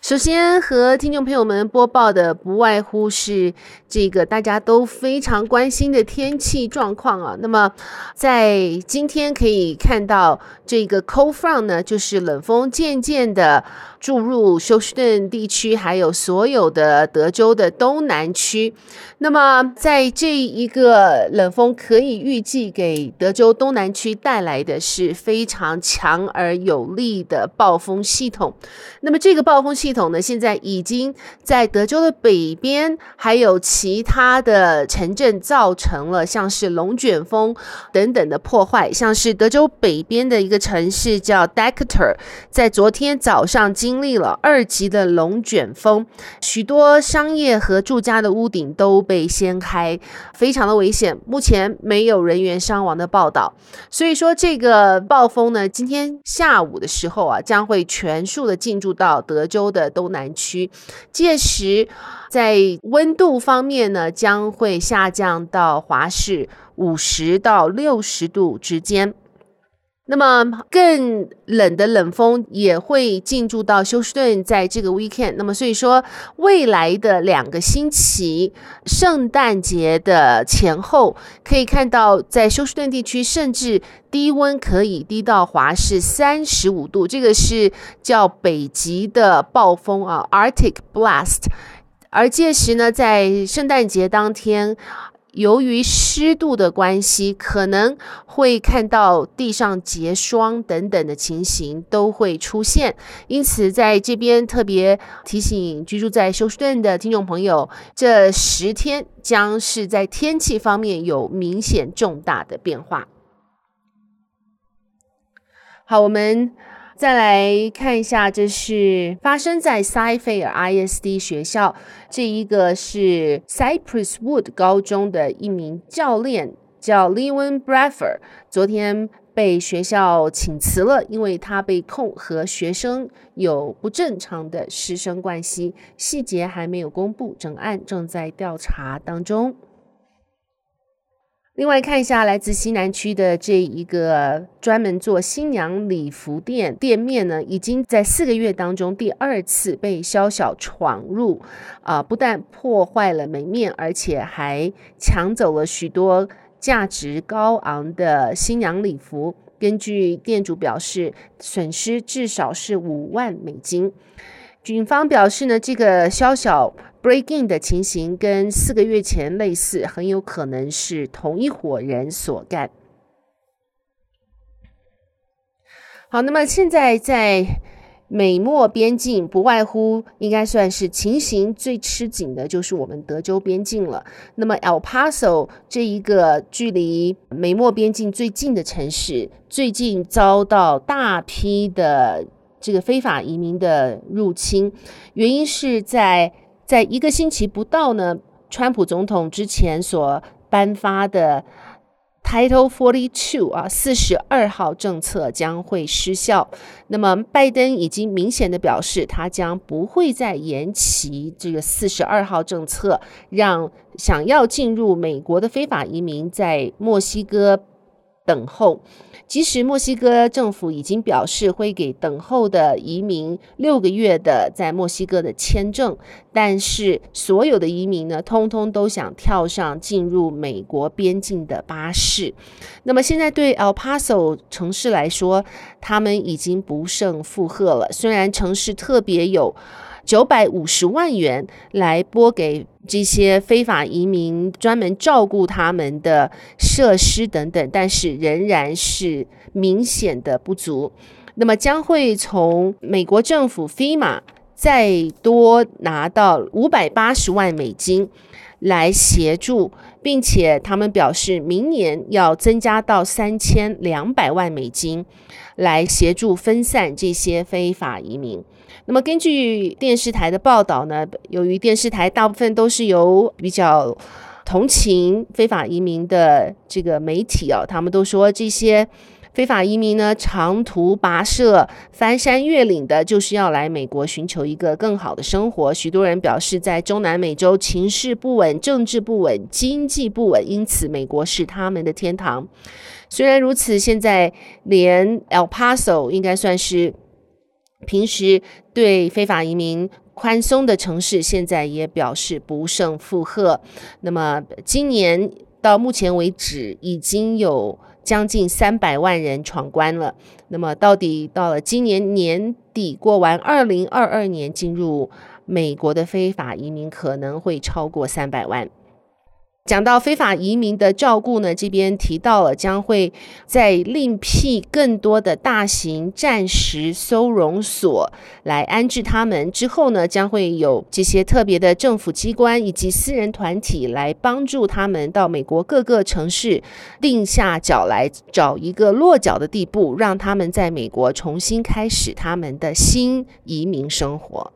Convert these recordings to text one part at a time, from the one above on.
首先和听众朋友们播报的不外乎是这个大家都非常关心的天气状况啊。那么在今天可以看到这个 cold front 呢，就是冷锋渐渐的注入休斯顿地区，还有所有的德州的东南区。那么在这一个冷锋可以预计给德州东南区带来的是非常强而有力的暴风系统。那么这个暴风系。系统呢，现在已经在德州的北边，还有其他的城镇造成了像是龙卷风等等的破坏。像是德州北边的一个城市叫 Decatur，在昨天早上经历了二级的龙卷风，许多商业和住家的屋顶都被掀开，非常的危险。目前没有人员伤亡的报道。所以说，这个暴风呢，今天下午的时候啊，将会全数的进驻到德州的。的东南区，届时在温度方面呢，将会下降到华氏五十到六十度之间。那么更冷的冷风也会进驻到休斯顿，在这个 weekend。那么所以说，未来的两个星期，圣诞节的前后，可以看到在休斯顿地区，甚至低温可以低到华氏三十五度，这个是叫北极的暴风啊，Arctic Blast。而届时呢，在圣诞节当天。由于湿度的关系，可能会看到地上结霜等等的情形都会出现，因此在这边特别提醒居住在休斯顿的听众朋友，这十天将是在天气方面有明显重大的变化。好，我们。再来看一下，这是发生在塞菲尔 ISD 学校，这一个是 Cypress Wood 高中的一名教练，叫 Lewin Bradford，昨天被学校请辞了，因为他被控和学生有不正常的师生关系，细节还没有公布，整案正在调查当中。另外看一下，来自西南区的这一个专门做新娘礼服店店面呢，已经在四个月当中第二次被宵小闯入，啊、不但破坏了门面，而且还抢走了许多价值高昂的新娘礼服。根据店主表示，损失至少是五万美金。警方表示呢，这个宵小 break in 的情形跟四个月前类似，很有可能是同一伙人所干。好，那么现在在美墨边境，不外乎应该算是情形最吃紧的，就是我们德州边境了。那么 El Paso 这一个距离美墨边境最近的城市，最近遭到大批的。这个非法移民的入侵，原因是在在一个星期不到呢，川普总统之前所颁发的 Title Forty Two 啊，四十二号政策将会失效。那么拜登已经明显的表示，他将不会再延期这个四十二号政策，让想要进入美国的非法移民在墨西哥等候。即使墨西哥政府已经表示会给等候的移民六个月的在墨西哥的签证，但是所有的移民呢，通通都想跳上进入美国边境的巴士。那么现在对 El Paso 城市来说，他们已经不胜负荷了。虽然城市特别有。九百五十万元来拨给这些非法移民，专门照顾他们的设施等等，但是仍然是明显的不足。那么将会从美国政府 FEMA 再多拿到五百八十万美金来协助，并且他们表示明年要增加到三千两百万美金来协助分散这些非法移民。那么根据电视台的报道呢，由于电视台大部分都是由比较同情非法移民的这个媒体哦，他们都说这些。非法移民呢，长途跋涉、翻山越岭的，就是要来美国寻求一个更好的生活。许多人表示，在中南美洲情势不稳、政治不稳、经济不稳，因此美国是他们的天堂。虽然如此，现在连 El Paso 应该算是平时对非法移民宽松的城市，现在也表示不胜负荷。那么，今年到目前为止，已经有。将近三百万人闯关了。那么，到底到了今年年底过完二零二二年，进入美国的非法移民可能会超过三百万。讲到非法移民的照顾呢，这边提到了将会在另辟更多的大型暂时收容所来安置他们。之后呢，将会有这些特别的政府机关以及私人团体来帮助他们到美国各个城市定下脚来，找一个落脚的地步，让他们在美国重新开始他们的新移民生活。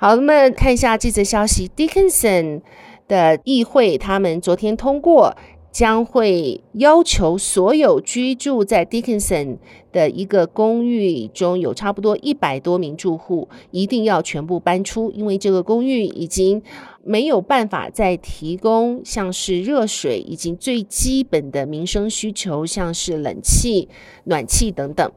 好，那么看一下这则消息，Dickinson 的议会他们昨天通过，将会要求所有居住在 Dickinson 的一个公寓中有差不多一百多名住户，一定要全部搬出，因为这个公寓已经没有办法再提供像是热水以及最基本的民生需求，像是冷气、暖气等等。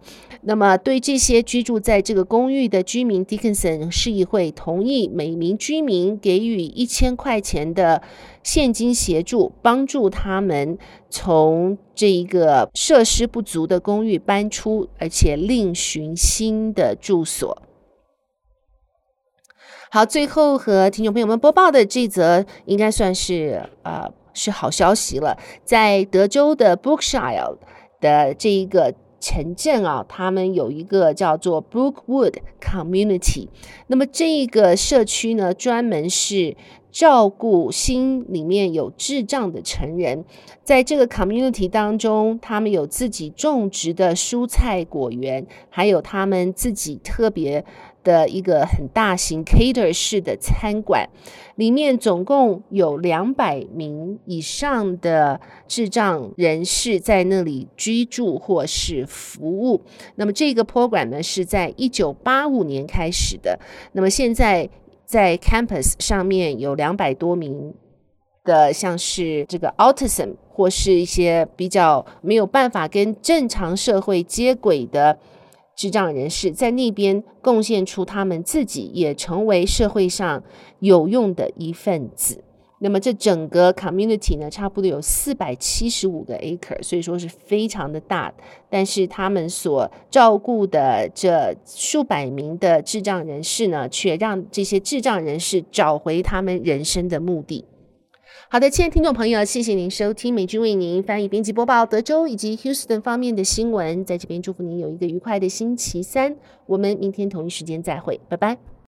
那么，对这些居住在这个公寓的居民，Dickinson 市议会同意每名居民给予一千块钱的现金协助，帮助他们从这一个设施不足的公寓搬出，而且另寻新的住所。好，最后和听众朋友们播报的这则应该算是呃是好消息了，在德州的 Brookshire 的这一个。城镇啊，他们有一个叫做 Brookwood Community。那么这个社区呢，专门是照顾心里面有智障的成人。在这个 community 当中，他们有自己种植的蔬菜果园，还有他们自己特别。的一个很大型 cater 式的餐馆，里面总共有两百名以上的智障人士在那里居住或是服务。那么这个 program 呢，是在一九八五年开始的。那么现在在 campus 上面有两百多名的，像是这个 autism 或是一些比较没有办法跟正常社会接轨的。智障人士在那边贡献出他们自己，也成为社会上有用的一份子。那么这整个 community 呢，差不多有四百七十五个 acre，所以说是非常的大。但是他们所照顾的这数百名的智障人士呢，却让这些智障人士找回他们人生的目的。好的，亲爱的听众朋友，谢谢您收听美君为您翻译、编辑、播报德州以及 Houston 方面的新闻。在这边祝福您有一个愉快的星期三。我们明天同一时间再会，拜拜。